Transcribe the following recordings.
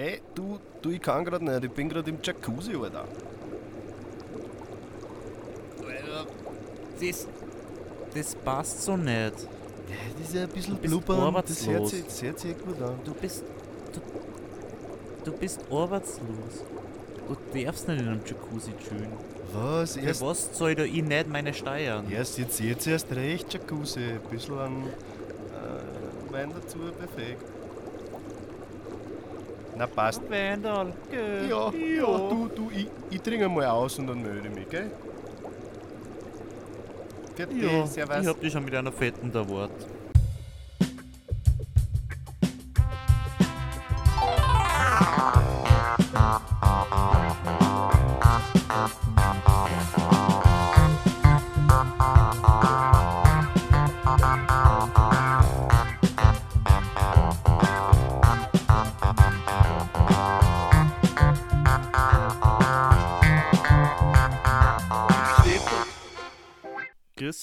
Hey, du, du, ich kann gerade nicht. Ich bin gerade im Jacuzzi, Alter. Das, das passt so nicht. Ja, das ist ja ein bisschen blubbern. Das hört, sich, das hört sich gut an. Du bist. Du, du bist arbeitslos. Du darfst nicht in einem Jacuzzi chillen. Was? Für Erst, was soll da ich nicht meine Steuern? erst jetzt, jetzt erst recht Jacuzzi. Ein bisschen an äh, Wein dazu befähigt. Na, passt. Wendal, gell? Ja, ja, du, du, ich, ich trinke mal aus und dann melde ich mich, gell? Vierte, Ja, servus. ich hab dich schon mit einer fetten da Wort.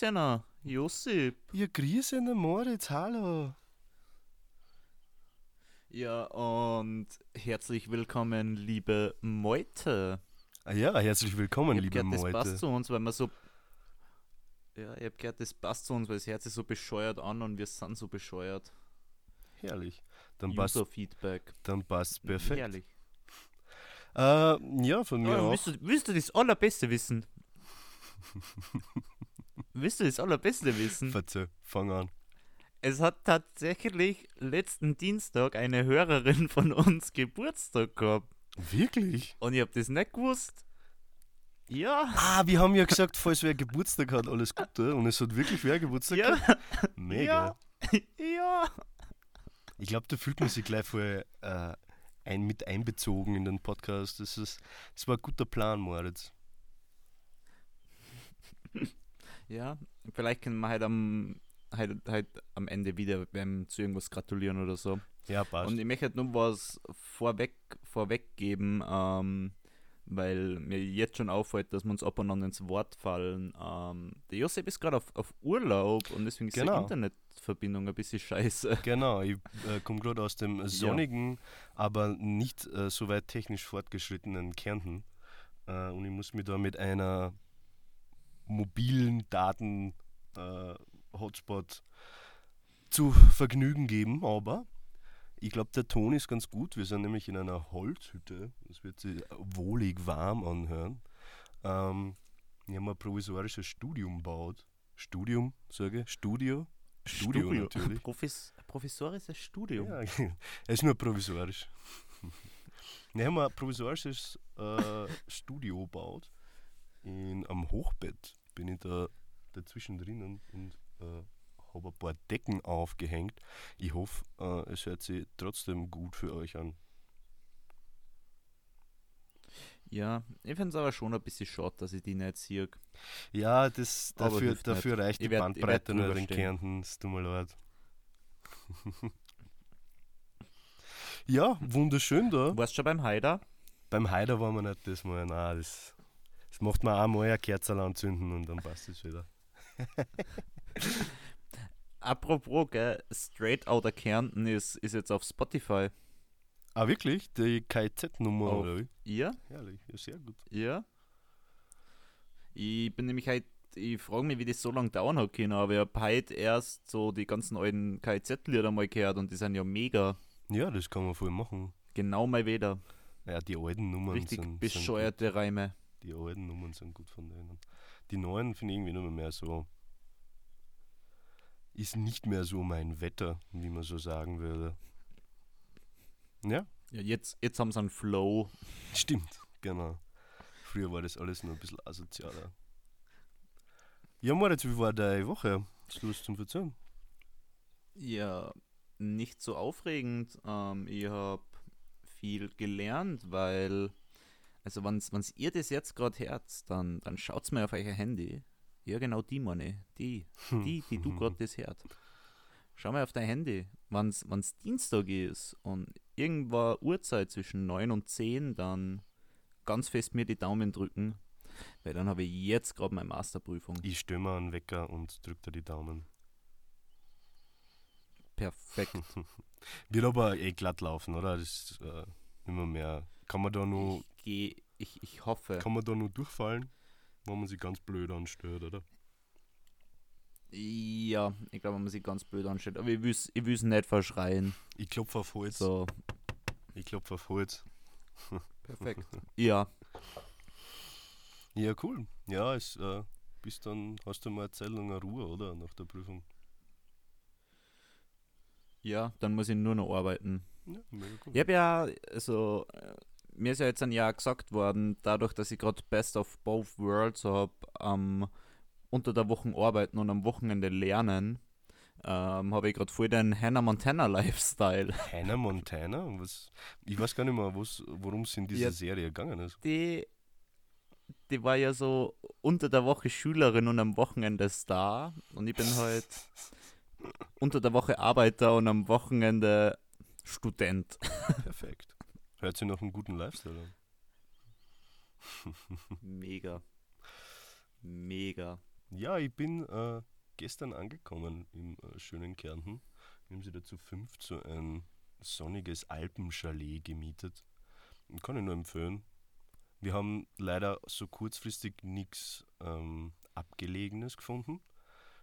Christiana, Josip. Ja, grüße den Moritz, hallo. Ja, und herzlich willkommen, liebe Meute. Ah ja, herzlich willkommen, ich liebe gehört, das Meute. passt zu uns, weil wir so. Ja, ich hab gehört, das passt zu uns, weil das Herz sich so bescheuert an und wir sind so bescheuert. Herrlich. Dann passt User-Feedback. dann passt perfekt. Herrlich. Äh, ja, von mir Ja, auch. willst, du, willst du das Allerbeste wissen? willst du das Allerbeste wissen? Verzeih, fang an. Es hat tatsächlich letzten Dienstag eine Hörerin von uns Geburtstag gehabt. Wirklich? Und ich hab das nicht gewusst. Ja. Ah, wir haben ja gesagt, falls wer Geburtstag hat, alles Gute. Und es hat wirklich wer Geburtstag Ja. gehabt. Mega. Ja. ja. Ich glaube, da fühlt man sich gleich voll äh, ein, mit einbezogen in den Podcast. Das, ist, das war ein guter Plan, Moritz. Ja. Vielleicht können wir halt am, halt, halt am Ende wieder beim zu irgendwas gratulieren oder so. Ja, passt. Und ich möchte halt nur was vorweg, vorweggeben, ähm, weil mir jetzt schon auffällt, dass wir uns ab und an ins Wort fallen. Ähm, der Josep ist gerade auf, auf Urlaub und deswegen ist Genau. die Internetverbindung ein bisschen scheiße. Genau, ich äh, komme gerade aus dem sonnigen, aber nicht äh, so weit technisch fortgeschrittenen Kärnten. Äh, und ich muss mich da mit einer mobilen Daten-Hotspot zu Vergnügen geben, aber ich glaube, der Ton ist ganz gut. Wir sind nämlich in einer Holzhütte. Es wird sich wohlig warm anhören. Ähm, wir haben ein provisorisches Studium gebaut. Studium, sage ich? Studio? Studio natürlich. Profis, professorisches Studium. Ja, es ist nur provisorisch. Wir haben ein provisorisches äh, Studio gebaut. In, am Hochbett bin ich da dazwischen drinnen und äh, habe ein paar Decken aufgehängt. Ich hoffe, äh, es hört sich trotzdem gut für euch an. Ja, ich finde es aber schon ein bisschen schade, dass ich die nicht sehe. Ja, das, dafür, dafür reicht die Ich werd- Bandbreite in stehen. Kärnten. Es tut mir leid. ja, wunderschön da. Warst du schon beim Haider? Beim Heider waren wir nicht das Mal. Nein, das, das macht man einmal eine Kerze anzünden und dann passt es wieder. Apropos, gell, Straight Outta Kärnten ist, ist jetzt auf Spotify. Ah, wirklich? Die KZ-Nummer oder wie? Ja? Herrlich, ja, sehr gut. Ja. Ich bin nämlich halt, ich frage mich, wie das so lange dauern hat können, aber ich habe heute erst so die ganzen alten KZ-Lieder mal gehört und die sind ja mega. Ja, das kann man voll machen. Genau mal wieder. Ja, die alten Nummern Richtig sind, sind bescheuerte Reime. Die alten Nummern sind gut von denen. Die neuen finde ich irgendwie nur mehr so. Ist nicht mehr so mein Wetter, wie man so sagen würde. Ja, Ja, jetzt, jetzt haben sie einen Flow. stimmt, genau. Früher war das alles nur ein bisschen asozialer. Ja, Moritz, wie war deine Woche? Hast du was zum Verzeihen? Ja, nicht so aufregend. Ähm, ich habe viel gelernt, weil, also wenn ihr das jetzt gerade hört, dann, dann schaut's mal auf euer Handy. Ja, genau die, meine. Die, die, die du gerade das hört. Schau mal auf dein Handy. Wenn es Dienstag ist und irgendwo Uhrzeit zwischen 9 und 10, dann ganz fest mir die Daumen drücken, weil dann habe ich jetzt gerade meine Masterprüfung. Ich mir einen Wecker und drücke dir die Daumen. Perfekt. Wird aber eh glatt laufen, oder? Das, äh, nicht mehr. Kann man da nur, Ich, geh, ich, ich hoffe. kann man da nur durchfallen, wenn man sich ganz blöd anstellt, oder? Ja, ich glaube, wenn man sich ganz blöd anstellt. Aber ich will es ich will's nicht verschreien. Ich klopfe auf Holz. So, Ich klopfe auf Holz. perfekt. ja, Ja, cool. Ja, es äh, bist dann, hast du mal eine Zeit lang eine Ruhe, oder? Nach der Prüfung. ja, dann muss ich nur noch arbeiten. Ja. Ich habe ja, also, äh, mir ist ja jetzt ein Jahr gesagt worden, dadurch, dass ich gerade Best of Both Worlds habe, ähm, unter der Woche arbeiten und am Wochenende lernen, ähm, habe ich gerade voll den Hannah Montana Lifestyle. Hannah Montana? Was, ich weiß gar nicht mehr, worum es in dieser Ja. Serie gegangen ist. Die, die war ja so unter der Woche Schülerin und am Wochenende Star. Und ich bin halt unter der Woche Arbeiter und am Wochenende Student. Perfekt. Hört sich nach einem guten Lifestyle an. Mega. Mega. Ja, ich bin äh, gestern angekommen im äh, schönen Kärnten. Wir haben sie dazu fünf zu ein sonniges Alpenchalet gemietet. Kann ich nur empfehlen. Wir haben leider so kurzfristig nichts ähm, Abgelegenes gefunden.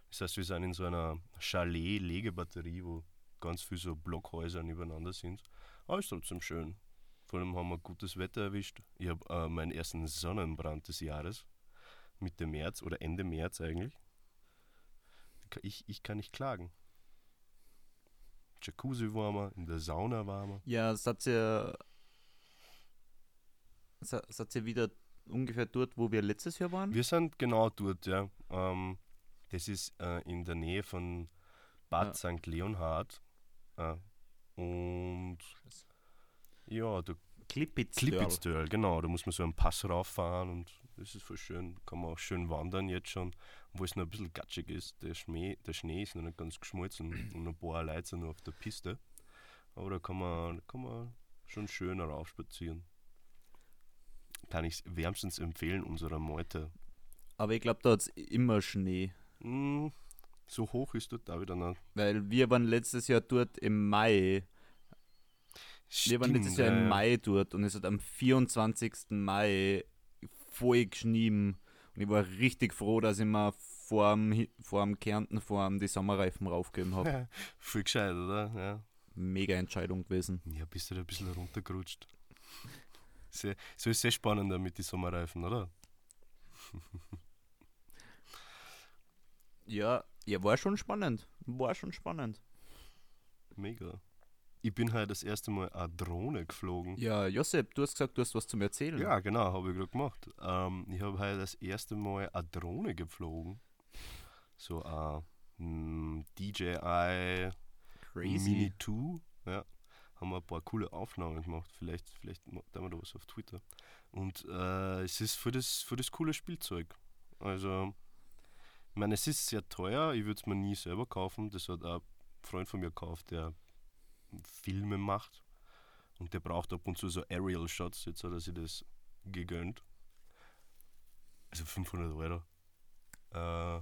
Das heißt, wir sind in so einer Chalet-Legebatterie, wo ganz viele so Blockhäuser nebeneinander sind. Aber ist trotzdem schön. Vor allem haben wir gutes Wetter erwischt. Ich habe äh, meinen ersten Sonnenbrand des Jahres. Mitte März oder Ende März eigentlich. Ich, ich kann nicht klagen. Jacuzzi warmer, in der Sauna warmer. Ja, es hat ja. Es hat ja wieder ungefähr dort, wo wir letztes Jahr waren. Wir sind genau dort, ja. Ähm, das ist äh, in der Nähe von Bad St. Leonhard. Äh, und ja, der. Klippitztörl, genau. Da muss man so einen Pass rauffahren und das ist voll schön. Kann man auch schön wandern jetzt schon, wo es noch ein bisschen gatschig ist. Der Schnee, der Schnee ist noch nicht ganz geschmolzen und ein paar Leute sind noch auf der Piste. Aber da kann man, kann man schon schön raufspazieren. Kann ich wärmstens empfehlen, unserer Meute. Aber ich glaube, da hat es immer Schnee. Mm, so hoch ist dort da wieder noch. Weil wir waren letztes Jahr dort im Mai. Wir waren letztes Jahr ja, im. Mai dort und es hat am 24. Mai voll geschnieben. Und ich war richtig froh, dass ich mir vor dem, vor dem Kärnten, vor dem die Sommerreifen raufgegeben habe. Voll gescheit, oder? Ja. Mega Entscheidung gewesen. Ja, bist du da ein bisschen runtergerutscht. Sehr, so ist sehr spannender mit den Sommerreifen, oder? Ja, ja, war schon spannend. War schon spannend. Mega. Ich bin halt das erste Mal eine Drohne geflogen. Ja, Josep, du hast gesagt, du hast was zum Erzählen. Ja, genau, habe ich gerade gemacht. Ähm, ich habe halt das erste Mal eine Drohne geflogen. So eine mm, DJI Crazy. Mini 2. Ja. Haben wir ein paar coole Aufnahmen gemacht. Vielleicht, vielleicht tun wir da was auf Twitter. Und äh, es ist für das, für das coole Spielzeug. Also, ich meine, es ist sehr teuer. Ich würde es mir nie selber kaufen. Das hat ein Freund von mir gekauft, der Filme macht. Und der braucht ab und zu so Aerial Shots. Jetzt hat er sich das gegönnt. Also 500 Euro. Äh,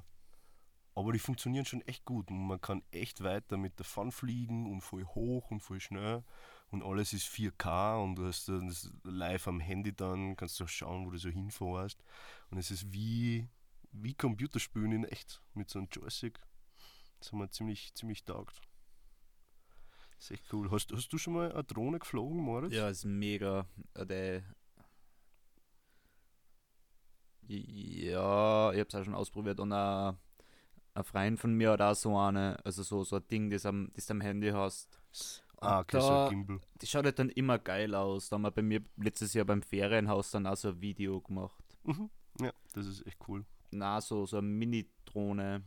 aber die funktionieren schon echt gut und man kann echt weit damit davon fliegen und voll hoch und voll schnell und alles ist 4K und du hast das live am Handy dann, kannst du auch schauen, wo du so hinfährst und es ist wie, wie Computerspielen in echt mit so einem Joystick. Das haben wir ziemlich, ziemlich taugt. Ist echt cool. Hast, hast du schon mal eine Drohne geflogen, Moritz? Ja, ist mega. Äh, Der ja, ich hab's auch schon ausprobiert und ein, ein Freund von mir hat auch so eine, also so, so ein Ding, das, am, das du am Handy hast. Ah, okay, so da- ein Gimbal. Die schaut halt dann immer geil aus. Da haben wir bei mir letztes Jahr beim Ferienhaus dann auch so ein Video gemacht. Mhm. Ja, das ist echt cool. Na, so, so eine Mini-Drohne.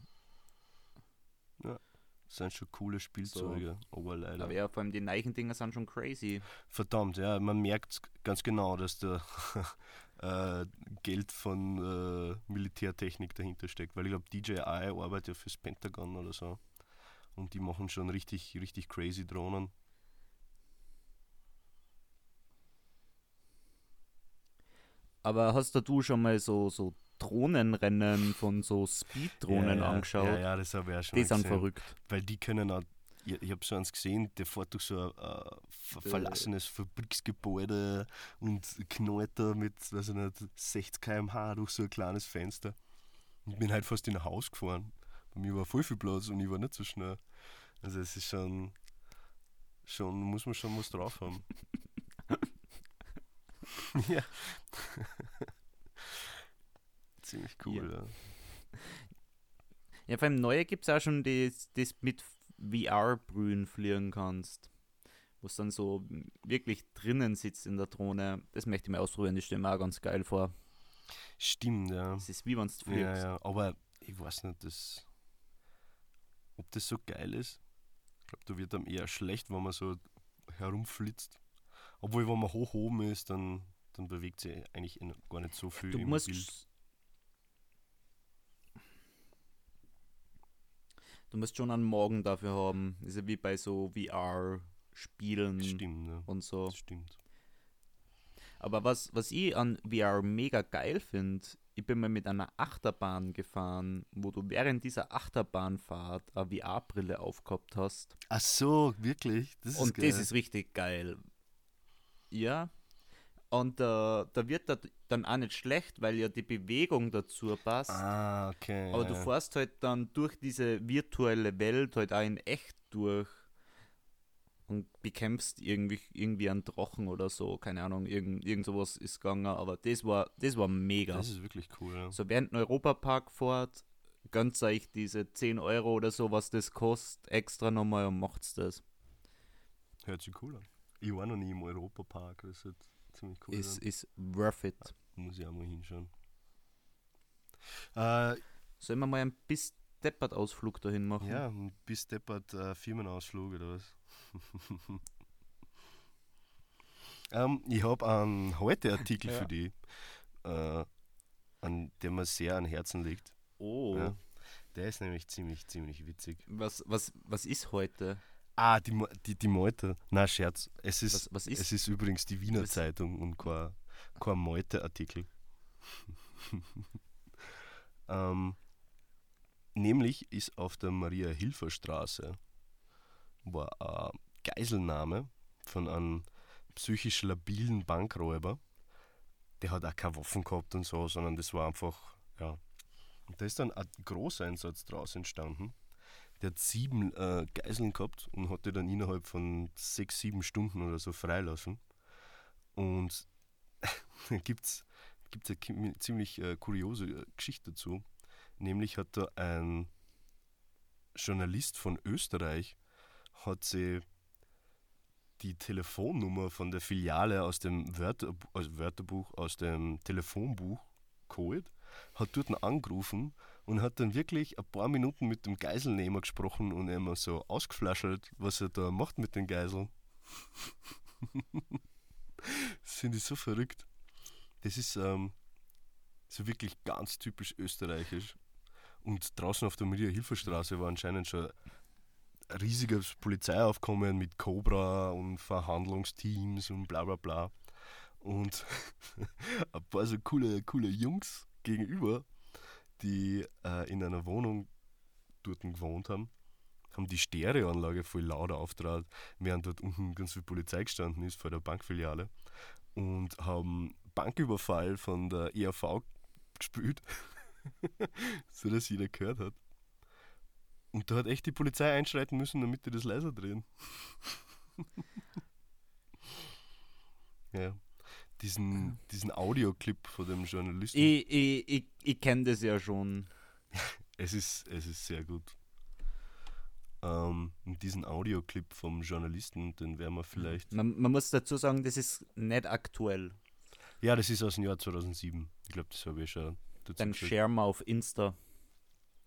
Das sind schon coole Spielzeuge, aber leider. Aber ja, vor allem die neuen Dinger sind schon crazy. Verdammt, ja, man merkt ganz genau, dass da äh, Geld von äh, Militärtechnik dahinter steckt, weil ich glaube, DJI arbeitet ja fürs Pentagon oder so. Und die machen schon richtig, richtig crazy Drohnen. Aber hast du schon mal so, so Drohnenrennen von so Speed-Drohnen ja, ja, angeschaut? Ja, ja, das habe ich auch schon die sind gesehen. verrückt. Weil die können auch ich, ich habe so eins gesehen, der fährt durch so ein äh, ver verlassenes Fabriksgebäude und knallt da mit, weiß ich nicht, 60 km/h durch so ein kleines Fenster. Ich bin halt fast in ein Haus gefahren. Bei mir war voll viel Platz und ich war nicht so schnell. Also es ist schon, schon muss man schon was drauf haben. ja. Ziemlich cool, ja. Ja, beim Neue gibt es auch schon das, das mit VR-Brühen fliegen kannst. Wo es dann so wirklich drinnen sitzt in der Drohne. Das möchte ich mir ausprobieren, das stelle mir auch ganz geil vor. Stimmt, ja. Das ist wie wenn du fliegst. Ja, ja, aber ich weiß nicht, das, ob das so geil ist. Ich glaube, da wird dann eher schlecht, wenn man so herumflitzt. Obwohl, wenn man hoch oben ist, dann, dann bewegt sich eigentlich in- gar nicht so viel Du im musst, Bild. du musst schon einen Morgen dafür haben. Ist ja wie bei so VR-Spielen Stimmt, ja. und so. Das stimmt. Aber was, was ich an VR mega geil finde, ich bin mal mit einer Achterbahn gefahren, wo du während dieser Achterbahnfahrt eine VR-Brille aufgehabt hast. Ach so, wirklich? Das ist Und geil. das ist richtig geil. Ja. Und äh, da wird das dann auch nicht schlecht, weil ja die Bewegung dazu passt. Ah, okay. Aber ja, du ja. fährst halt dann durch diese virtuelle Welt halt auch in echt durch und bekämpfst irgendwie, irgendwie einen Drachen oder so. Keine Ahnung, irgend, irgend sowas ist gegangen, aber das war, das war mega. Das ist wirklich cool, ja. So während ein Europapark fährt, gönnt euch diese 10 Euro oder so, was das kostet, extra nochmal und macht's das. Hört sich cool an. Ich war noch nie im Europapark, das wird ziemlich cool Ist, ist worth it. Muss ich auch mal hinschauen. Äh, Sollen wir mal einen bis deppert Ausflug dahin machen? ja, ein bis deppert äh, Firmenausflug oder was? ähm, ich habe einen Heute-Artikel Ja. für die, äh, an der mir sehr an Herzen liegt. Oh. Ja. Der ist nämlich ziemlich, ziemlich witzig. Was, was, was ist heute? Ah, die, die, die Meute. Na, Scherz. Es ist, Was, was ist es ist übrigens die Wiener Was- Zeitung und kein, kein Meute-Artikel. ähm, nämlich ist auf der Maria-Hilfer-Straße war eine Geiselnahme von einem psychisch labilen Bankräuber. Der hat auch keine Waffen gehabt und so, sondern das war einfach, ja. Und da ist dann ein Großeinsatz draus entstanden. Der hat sieben äh, Geiseln gehabt und hat die dann innerhalb von sechs, sieben Stunden oder so freilassen. Und da gibt es eine ki- ziemlich äh, kuriose äh, Geschichte dazu. Nämlich hat da ein Journalist von Österreich hat sie die Telefonnummer von der Filiale aus dem Wörterbuch, also Wörterbuch aus dem Telefonbuch geholt, hat dort angerufen und hat dann wirklich ein paar Minuten mit dem Geiselnehmer gesprochen und immer so ausgeflaschelt, was er da macht mit den Geiseln. finde ich so verrückt. Das ist ähm, so wirklich ganz typisch österreichisch. Und draußen auf der Maria-Hilfer-Straße war anscheinend schon ein riesiges Polizeiaufkommen mit Cobra und Verhandlungsteams und bla bla bla. Und ein paar so coole, coole Jungs gegenüber, die äh, in einer Wohnung dort gewohnt haben, haben die Stereoanlage voll laut auftrat, während dort unten ganz viel Polizei gestanden ist vor der Bankfiliale und haben Banküberfall von der ERV gespielt, so dass jeder gehört hat. Und da hat echt die Polizei einschreiten müssen, damit die das leiser drehen. ja. Diesen, diesen Audioclip von dem Journalisten. Ich, ich, ich, ich kenne das ja schon. Es ist, es ist sehr gut. Ähm, diesen Audioclip vom Journalisten, den werden wir vielleicht. Man, man muss dazu sagen, das ist nicht aktuell. Ja, das ist aus dem Jahr 2007. Ich glaube, das habe ich schon dazu Dann gesagt. share mal auf Insta.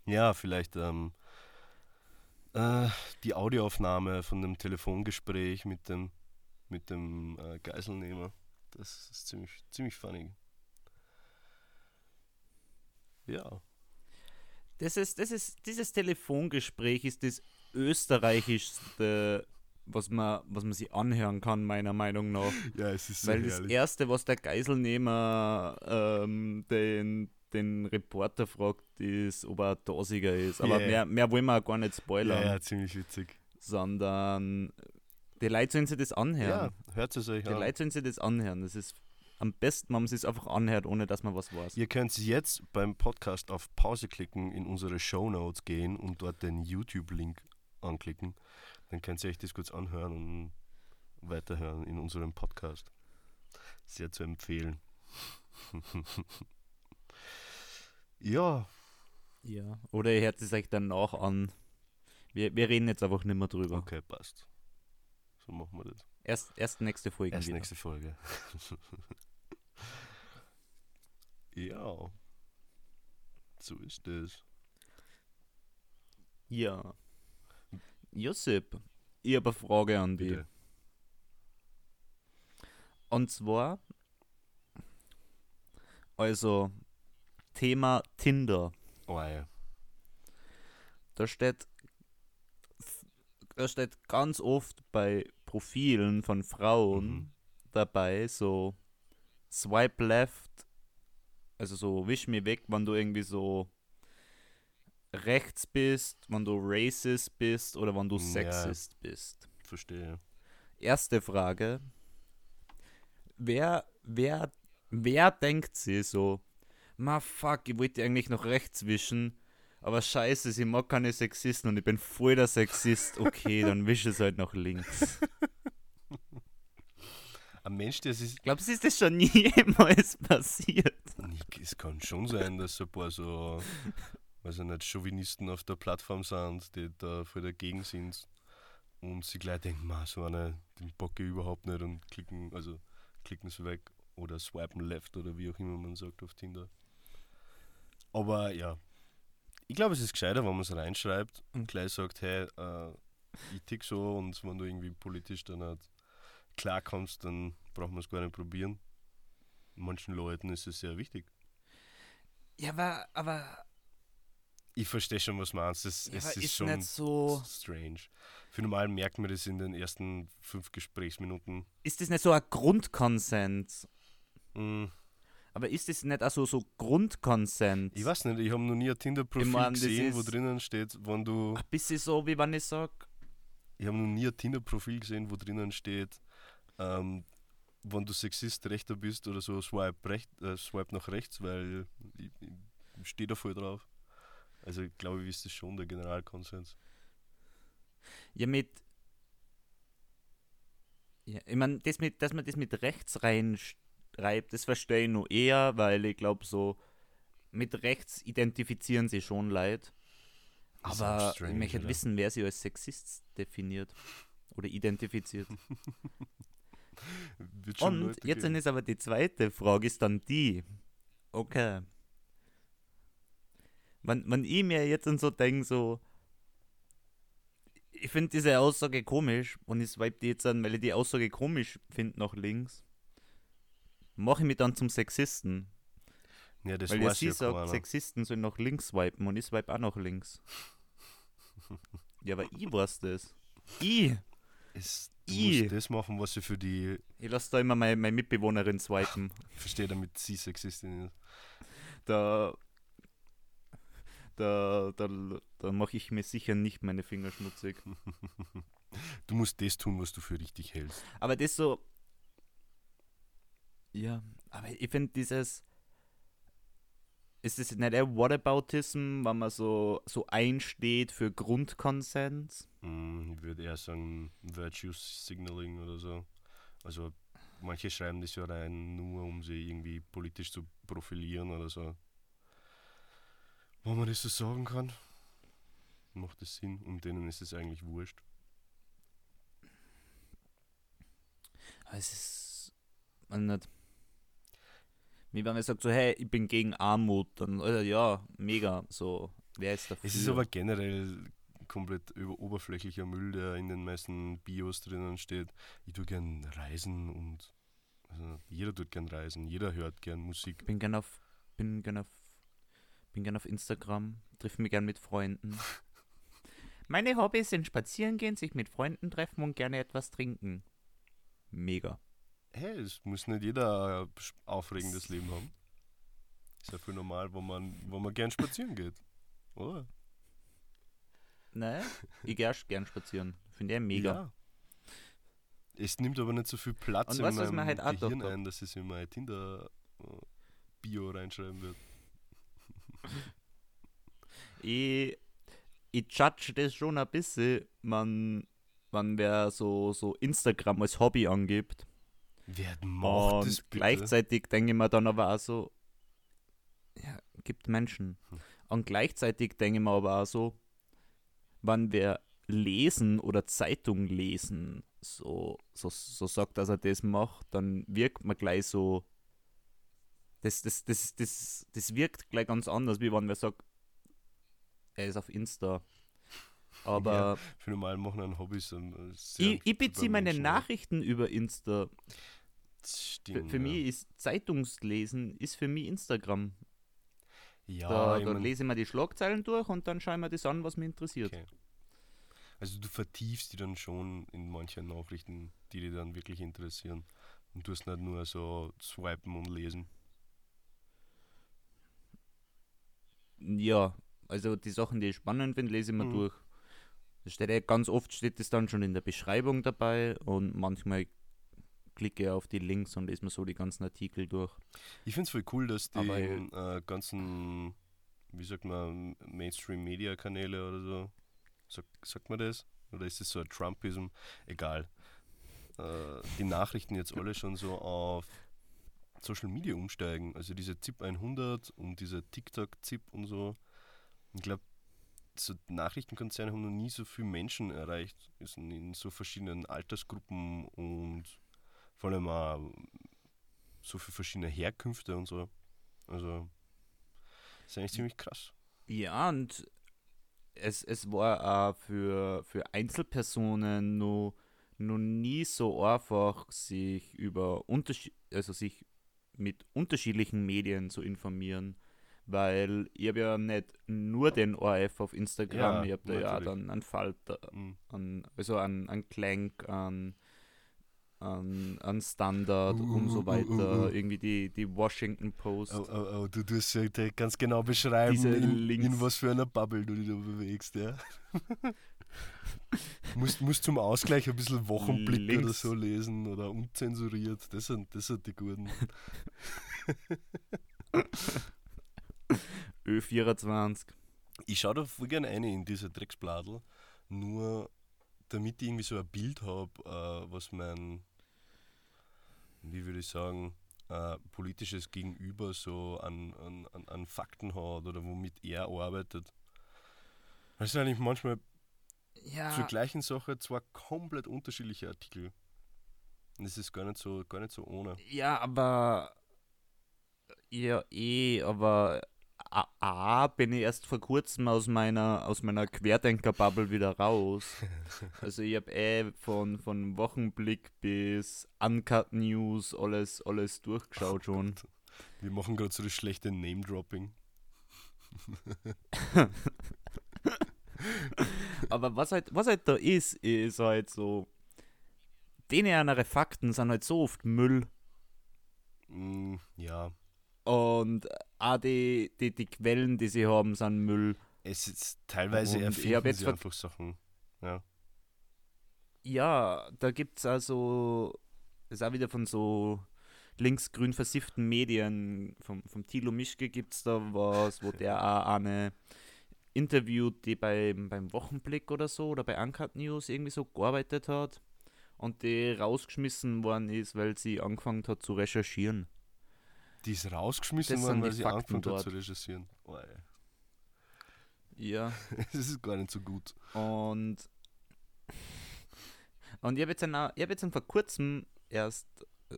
Ja, vielleicht ähm, äh, die Audioaufnahme von dem Telefongespräch mit dem, mit dem äh, Geiselnehmer. Das ist ziemlich, ziemlich funny. Ja. Das ist, das ist, dieses Telefongespräch ist das österreichischste, was man, was man sich anhören kann, meiner Meinung nach. Ja, es ist so Weil das herrlich. Erste, was der Geiselnehmer ähm, den, den Reporter fragt, ist, ob er ein Tasiger ist. Aber Ja, ja. mehr, mehr wollen wir auch gar nicht ja, spoilern. ja, ziemlich witzig. sondern die Leute sollen sich das anhören. Ja, hört es euch die an. Leute sollen sich das anhören. Das ist am besten, wenn man es einfach anhört, ohne dass man was weiß. Ihr könnt jetzt beim Podcast auf Pause klicken, in unsere Show Notes gehen und dort den YouTube-Link anklicken. Dann könnt ihr euch das kurz anhören und weiterhören in unserem Podcast. Sehr zu empfehlen. ja, Ja. Oder ihr hört es euch danach an. Wir, wir reden jetzt einfach nicht mehr drüber. okay, passt. So machen wir das. Erst, erst nächste Folge Erst wieder. nächste Folge. ja. So ist das. Ja. Josip, ich habe eine Frage an dich. Bitte. Und zwar, also, Thema Tinder. Oh, ja. Da steht, da steht ganz oft bei Profilen von Frauen Mhm. dabei so Swipe left, also so wisch mir weg, wenn du irgendwie so rechts bist, wenn du racist bist oder wenn du Ja. sexist bist. Verstehe. Erste Frage. Wer, wer, wer denkt sie so, ma fuck, ich wollte eigentlich noch rechts wischen, aber scheiße, sie mag keine Sexisten und ich bin voll der Sexist. Okay, dann wische es halt nach links. Ein Mensch, der sich. Glaubst du, ist das schon jemals passiert? Es kann schon sein, dass ein paar so, weiß ich nicht, Chauvinisten auf der Plattform sind, die da voll dagegen sind und sich gleich denken, ma, so eine, den bocke ich überhaupt nicht und klicken, also klicken sie weg oder swipen left oder wie auch immer man sagt auf Tinder. Aber ja, ich glaube, es ist gescheiter, wenn man es reinschreibt und gleich sagt, hey, äh, ich tick so und wenn du irgendwie politisch dann nicht klarkommst, dann braucht man es gar nicht probieren. Manchen Leuten ist es sehr wichtig. Ja, aber, aber, Ich verstehe schon, was du meinst. Es, ja, es ist, ist schon nicht so. strange. Für normal merkt man das in den ersten fünf Gesprächsminuten. Ist das nicht so ein Grundkonsens? Mm, Aber ist das nicht also so Grundkonsens? ich weiß nicht, ich habe noch nie ein Tinder-Profil Ich mein, gesehen, wo drinnen steht, wenn du. Ein bisschen so, wie wenn ich sag, Ich habe noch nie ein Tinder-Profil gesehen, wo drinnen steht, ähm, wenn du Sexist rechter bist oder so, swipe, recht, äh, swipe nach rechts, weil ich, ich stehe da voll drauf. Also ich glaube, ist das schon der Generalkonsens. Ja, mit. Ja, ich meine, das mit, dass man das mit rechts reinschreibt, das verstehe ich nur eher, weil ich glaube, so mit rechts identifizieren sie schon Leid. Aber strange, ich möchte oder? wissen, wer sie als Sexist definiert oder identifiziert. Und Leute jetzt geben. ist aber die zweite Frage, ist dann die. Okay. Wenn, wenn ich mir jetzt so denke, so, ich finde diese Aussage komisch und ich swipe die jetzt an, weil ich die Aussage komisch finde nach links, mache ich mich dann zum Sexisten. Ja, das weil ja sie sagt, keiner. Sexisten sollen nach links swipen und ich swipe auch nach links. ja, aber ich weiß das. Ich. Es, du I. musst das machen, was sie für die. Ich lasse da immer meine, meine Mitbewohnerin swipen. Ich verstehe, damit sie Sexistin ist. da, da, da, da mache ich mir sicher nicht meine Finger schmutzig. Du musst das tun, was du für richtig hältst. Aber das so. Ja, aber ich finde dieses. Ist das nicht eher Whataboutism, wenn man so, so einsteht für Grundkonsens? Mm, Ich würde eher sagen Virtue Signaling oder so. Also manche schreiben das ja rein, nur um sie irgendwie politisch zu profilieren oder so. Wenn man das so sagen kann, macht das Sinn und denen ist es eigentlich wurscht. Aber es ist. Man nicht. Wie wenn man sagt so, hey, ich bin gegen Armut, dann, äh, ja, mega, so, wer ist dafür? Es ist aber generell komplett über oberflächlicher Müll, der in den meisten Bios drinnen steht. Ich tue gern reisen und also jeder tut gern reisen, jeder hört gern Musik. bin gern auf bin gern auf bin gern auf Instagram, triff mich gern mit Freunden. Meine Hobbys sind spazieren gehen, sich mit Freunden treffen und gerne etwas trinken. Mega. Hey, es muss nicht jeder ein aufregendes Leben haben. Ist ja voll normal, wo man, wo man gern spazieren geht. Oder? Ne? Ich gehe gern spazieren. Finde ich mega. Ja. Es nimmt aber nicht so viel Platz Und in was meinem mir halt Gehirn ein, dass ich es in mein Tinder-Bio reinschreiben wird. Ich, ich judge das schon ein bisschen, man, man wer so, so Instagram als Hobby angibt. Wer macht Und das bitte? gleichzeitig denke ich mir dann aber auch so, ja, gibt Menschen. Hm. Und gleichzeitig denke ich mir aber auch so, wenn wer lesen oder Zeitung lesen so, so, so sagt, dass er das macht, dann wirkt man gleich so, das, das, das, das, das wirkt gleich ganz anders, wie wenn wer sagt, er ist auf Insta. Aber Für normal machen ein Hobbys. ähm, sehr ich, ich beziehe meine Nachrichten über Insta. Für, Stimmt, für ja. mich ist Zeitungslesen ist für mich Instagram. Ja, da ich da mein, lese ich mir die Schlagzeilen durch und dann schaue ich mir das an, was mich interessiert. Okay. Also du vertiefst die dann schon in manche Nachrichten, die dich dann wirklich interessieren. Und du hast nicht nur so swipen und lesen. Ja, also die Sachen, die ich spannend finde, lese ich mir Mhm. durch. Steht ja, ganz oft steht das dann schon in der Beschreibung dabei und manchmal klicke auf die Links und lese mir so die ganzen Artikel durch. Ich finde es voll cool, dass die Aber- äh, ganzen, wie sagt man, Mainstream-Media-Kanäle oder so, sag, sagt man das? Oder ist das so ein Trumpism? Egal. Äh, die Nachrichten jetzt alle schon so auf Social Media umsteigen. Also diese ZIP 100 und diese TikTok-ZIP und so. Ich glaube, so Nachrichtenkonzerne haben noch nie so viele Menschen erreicht. In so verschiedenen Altersgruppen und vor allem auch so viele verschiedene Herkünfte und so. Also, ist eigentlich ziemlich krass. Ja, und es, es war auch für, für Einzelpersonen noch, noch nie so einfach, sich über Unterschied, also sich mit unterschiedlichen Medien zu informieren. Weil ich habe ja nicht nur den ORF auf Instagram, Ja, ich habe da ja natürlich. dann einen Falter, Mhm. an, also an, an Clank, an, an, an Standard Uh, und so uh, weiter. uh, uh. Irgendwie die, die Washington Post. Oh, oh, oh, du tust ja ganz genau beschreiben, Diese in, Links. in was für einer Bubble du dich da bewegst, ja. musst, musst zum Ausgleich ein bisschen Wochenblick oder Links. so lesen oder unzensuriert. Das sind, das sind die guten. Ö24. Ich schaue da voll gerne eine in diese Drecksbladel, nur damit ich irgendwie so ein Bild habe, äh, was mein, wie würde ich sagen, äh, politisches Gegenüber so an, an, an, Fakten hat oder womit er arbeitet. Das sind eigentlich manchmal Ja. zur gleichen Sache zwar komplett unterschiedliche Artikel. Und das ist gar nicht so, gar nicht so ohne. Ja, aber. Ja, eh, aber. A, bin ich erst vor kurzem aus meiner, aus meiner Querdenker-Bubble wieder raus. Also ich habe eh von, von Wochenblick bis Uncut News alles, alles durchgeschaut schon. Wir machen gerade so das schlechte Name-Dropping. Aber was halt, was halt da ist, ist halt so. Denen Fakten sind halt so oft Müll. Mm, ja, Und auch die, die, die Quellen, die sie haben, sind Müll. es ist teilweise Und ich erfinden jetzt sie einfach Sachen. Ja. Ja, da gibt es also, ist auch wieder von so linksgrün versifften Medien, vom, vom Thilo Mischke gibt es da was, wo der auch eine interviewt, die beim, beim Wochenblick oder so oder bei Uncut News irgendwie so gearbeitet hat und die rausgeschmissen worden ist, weil sie angefangen hat zu recherchieren. Die ist rausgeschmissen worden, weil sie angefangen hat zu recherchieren. Oh. Ja. das ist gar nicht so gut. Und, und ich habe jetzt, ein- ich hab jetzt ein vor kurzem erst äh,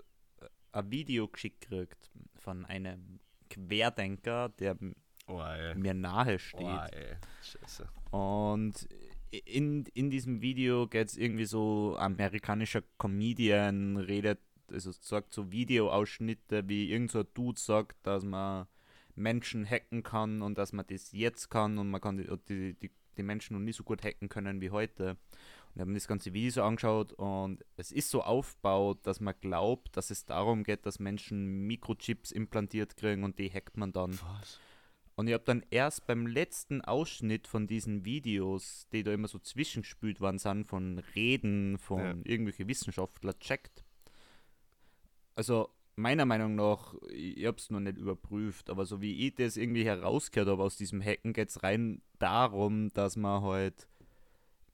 ein Video geschickt gekriegt von einem Querdenker, der Oh, mir nahe steht. Oh. Scheiße. Und in, in diesem Video geht es irgendwie so, amerikanischer Comedian redet, also sagt so Videoausschnitte, wie irgend so ein Dude sagt, dass man Menschen hacken kann und dass man das jetzt kann und man kann die, die, die, die Menschen noch nie so gut hacken können wie heute. Und wir haben das ganze Video so angeschaut und es ist so aufgebaut, dass man glaubt, dass es darum geht, dass Menschen Mikrochips implantiert kriegen und die hackt man dann. Was? Und ich habe dann erst beim letzten Ausschnitt von diesen Videos, die da immer so zwischengespült worden sind, von Reden von Ja. irgendwelchen Wissenschaftler checkt. Also meiner Meinung nach, ich, habe es noch nicht überprüft, aber so wie ich das irgendwie herausgehört habe aus diesem Hacken, geht es rein darum, dass man halt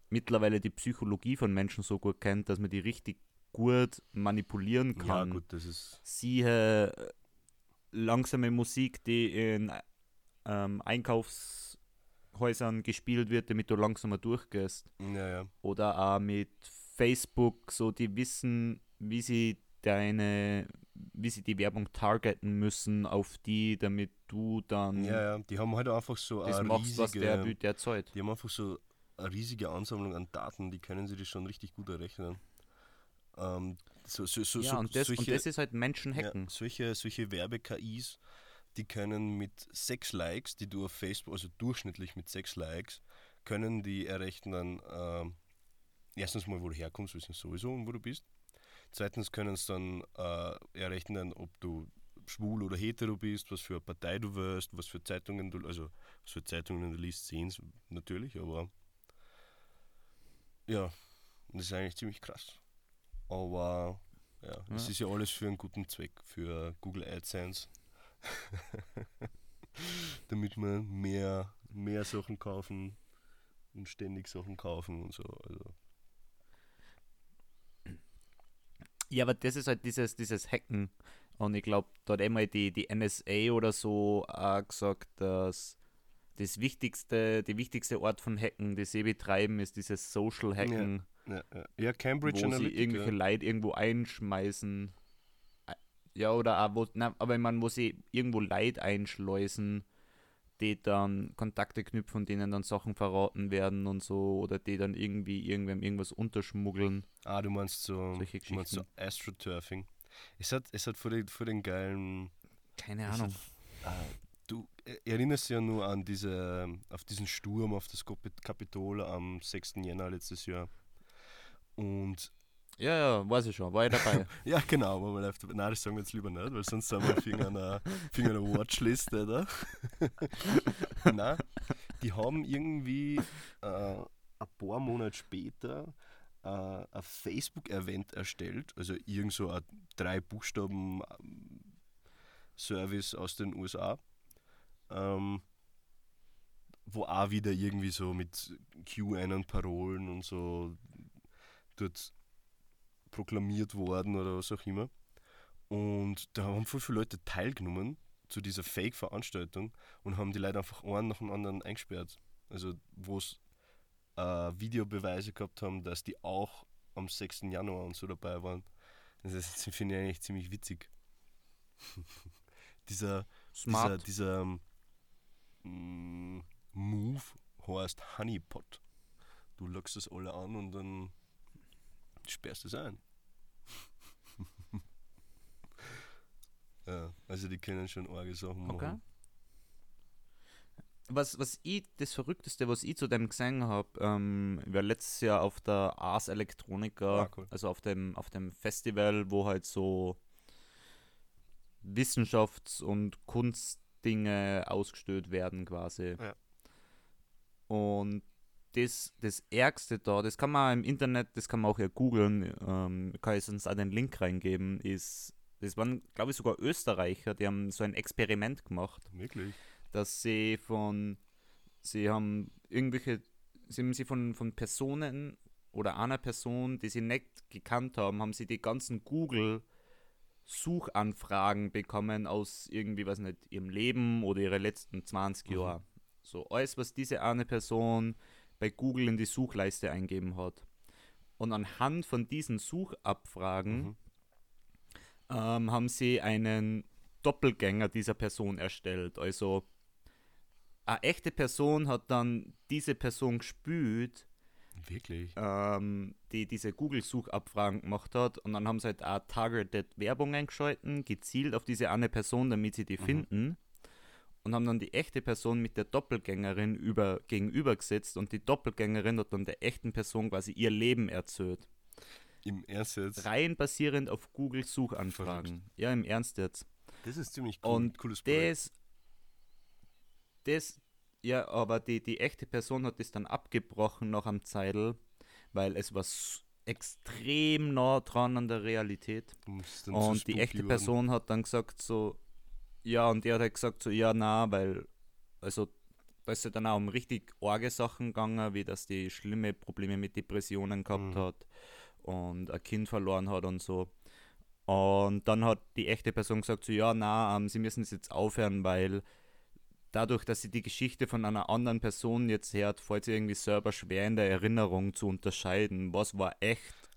mittlerweile die Psychologie von Menschen so gut kennt, dass man die richtig gut manipulieren Ja, kann gut, das ist. siehe äh, langsame Musik, die in ähm, Einkaufshäusern gespielt wird, damit du langsamer durchgehst. Ja, ja. Oder auch mit Facebook, so die wissen, wie sie deine, wie sie die Werbung targeten müssen auf die, damit du dann Ja, ja. Die haben halt einfach so das eine machst, was der, riesige, der erzählt. die haben einfach so eine riesige Ansammlung an Daten, die können sie das schon richtig gut errechnen. Ähm, so, so, so, Ja, und, das, solche, und das ist halt Menschen hacken. Ja, solche, solche Werbe-KIs, die können mit sechs Likes, die du auf Facebook, also durchschnittlich mit sechs Likes, können die errechnen, ähm, erstens mal, wo du herkommst, wissen sowieso und wo du bist. Zweitens können sie dann äh, errechnen, ob du schwul oder hetero bist, was für eine Partei du wirst, was für Zeitungen du, also was für Zeitungen du liest, sehen sie natürlich, aber ja, das ist eigentlich ziemlich krass. Aber ja, es Ja. ist ja alles für einen guten Zweck, für Google AdSense. Damit wir mehr, mehr Sachen kaufen und ständig Sachen kaufen und so. Also, Ja, aber das ist halt dieses, dieses Hacken. Und ich glaube, da hat einmal die, die NSA oder so auch gesagt, dass das wichtigste, die wichtigste Art von Hacken, das sie betreiben, ist dieses Social Hacken, ja, ja. ja Cambridge wo sie Analytica. irgendwelche Leute irgendwo einschmeißen. Ja, oder auch, wo, na, aber ich meine, wo sie irgendwo Leid einschleusen, die dann Kontakte knüpfen denen dann Sachen verraten werden und so, oder die dann irgendwie irgendwem irgendwas unterschmuggeln. Ah, du meinst so, Solche du meinst so. Astroturfing. Es hat, es hat vor den, vor den geilen Keine Ahnung. Ah, du äh, erinnerst ja nur an diese, auf diesen Sturm auf das Kapit- Kapitol am 6. Jänner letztes Jahr. Und Ja, ja, weiß ich schon, war ich dabei. ja, genau, aber man läuft, nein, das sagen wir jetzt lieber nicht, weil sonst sind wir auf irgendeiner, auf irgendeiner oder? nein, die haben irgendwie äh, ein paar Monate später äh, ein Facebook-Event erstellt, also irgend so ein drei Buchstaben ähm, aus den USA, ähm, wo auch wieder irgendwie so mit QAnon-Parolen und so dort proklamiert worden oder was auch immer. Und da haben voll viele Leute teilgenommen zu dieser Fake-Veranstaltung und haben die Leute einfach einen nach dem anderen eingesperrt. Also wo es äh, Videobeweise gehabt haben, dass die auch am 6. Januar und so dabei waren. Das das finde ich eigentlich ziemlich witzig. dieser dieser, Smart. dieser mm, Move heißt Honeypot. Du lockst das alle an und dann sperrst es ein. Ja, also die können schon arge Sachen Okay. machen. Was, was ich, das Verrückteste, was ich zu dem gesehen habe, ähm, ich war letztes Jahr auf der Ars Electronica, Ah, cool. also auf dem, auf dem Festival, wo halt so Wissenschafts- und Kunstdinge ausgestellt werden quasi. Ja. Und das, das Ärgste da, das kann man im Internet, das kann man auch ja googeln, ähm, kann ich sonst auch den Link reingeben, ist, das waren, glaube ich, sogar Österreicher, die haben so ein Experiment gemacht Wirklich? dass sie von, sie haben irgendwelche, sie haben sie von, von Personen oder einer Person, die sie nicht gekannt haben, haben sie die ganzen Google Suchanfragen bekommen aus irgendwie, weiß nicht, ihrem Leben oder ihre letzten 20 Mhm. Jahre. So alles, was diese eine Person bei Google in die Suchleiste eingeben hat. Und anhand von diesen Suchabfragen Mhm. Ähm, haben sie einen Doppelgänger dieser Person erstellt. Also eine echte Person hat dann diese Person gespült, Wirklich? ähm, die diese Google-Suchabfragen gemacht hat. Und dann haben sie halt auch targeted Werbung eingeschalten, gezielt auf diese eine Person, damit sie die Mhm. finden. Und haben dann die echte Person mit der Doppelgängerin über, gegenübergesetzt und die Doppelgängerin hat dann der echten Person quasi ihr Leben erzählt. Im Ernst jetzt? Rein basierend auf Google-Suchanfragen. Ja, im Ernst jetzt. Das ist ziemlich cool. Und cooles Projekt. das, das, ja, aber die, die echte Person hat das dann abgebrochen nach einem Zeitl, weil es war extrem nah dran an der Realität. Und die echte werden. Person hat dann gesagt so, ja, und der hat halt gesagt so, ja, na, weil, also, da ist ja dann auch um richtig arge Sachen gegangen, wie dass die schlimme Probleme mit Depressionen gehabt Mhm. hat und ein Kind verloren hat und so. Und dann hat die echte Person gesagt so, ja, na, ähm, sie müssen es jetzt aufhören, weil dadurch, dass sie die Geschichte von einer anderen Person jetzt hört, fällt sie irgendwie selber schwer in der Erinnerung zu unterscheiden, was war echt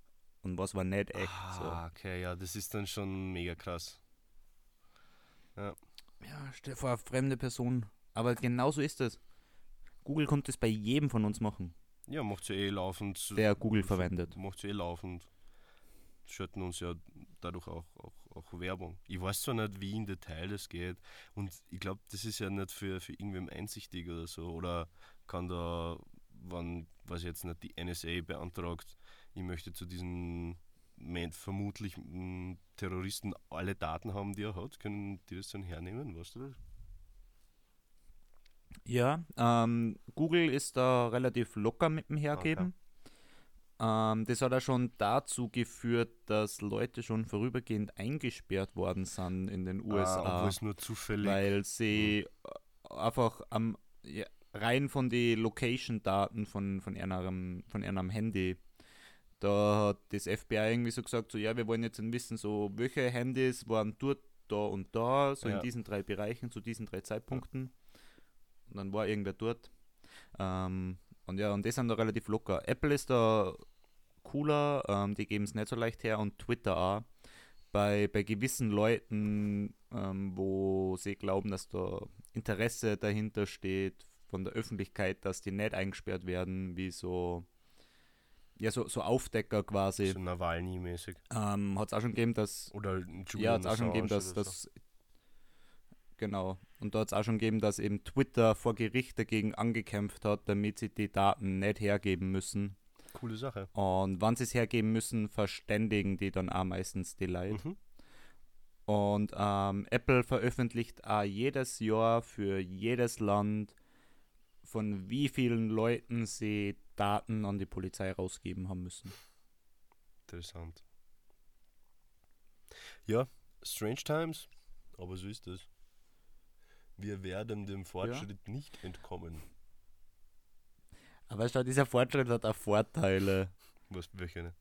und was war nicht echt. so. Ah, okay, ja, das ist dann schon mega krass. Ja, stell dir vor, fremde Person. Aber genau so ist es. Google konnte es bei jedem von uns machen, Ja, macht sie eh laufend. der Google verwendet. Macht sie eh laufend. Schalten uns ja dadurch auch, auch, auch Werbung. Ich weiß zwar nicht, wie in Detail das geht und ich glaube, das ist ja nicht für, für irgendwem einsichtig oder so. Oder kann da, wann, weiß ich jetzt nicht, die NSA beantragt, ich möchte zu diesen vermutlich Terroristen alle Daten haben, die er hat, können die das dann hernehmen, weißt du das? Ja, ähm, Google ist da relativ locker mit dem Hergeben. Ähm, das hat auch schon dazu geführt, dass Leute schon vorübergehend eingesperrt worden sind in den Ah, USA. obwohl es nur zufällig. weil sie äh, einfach am ja, rein von den Location-Daten von, von, ihrem, von ihrem Handy, da hat das FBI irgendwie so gesagt, so ja, wir wollen jetzt wissen, so welche Handys waren dort, da und da, so Ja. in diesen drei Bereichen, zu diesen drei Zeitpunkten. Und dann war irgendwer dort. Ähm, und ja, und das sind da relativ locker. Apple ist da cooler, ähm, die geben es nicht so leicht her und Twitter auch bei, bei gewissen Leuten, ähm, wo sie glauben, dass da Interesse dahinter steht von der Öffentlichkeit, dass die nicht eingesperrt werden, wie so, ja, so, so Aufdecker quasi. so Nawalny-mäßig. Ähm, hat es auch schon gegeben, dass, Oder ja, Julian hat es auch schon gegeben, dass, so. dass genau, und da hat es auch schon gegeben, dass eben Twitter vor Gericht dagegen angekämpft hat, damit sie die Daten nicht hergeben müssen. Coole Sache. Und wann sie es hergeben müssen, verständigen die dann auch meistens die Leute. Mhm. Und ähm, Apple veröffentlicht auch jedes Jahr für jedes Land, von wie vielen Leuten sie Daten an die Polizei rausgeben haben müssen. Interessant. Ja, Strange Times, aber so ist es. Wir werden dem Fortschritt nicht entkommen. Aber schau, dieser Fortschritt hat auch Vorteile. Was, welche? ne?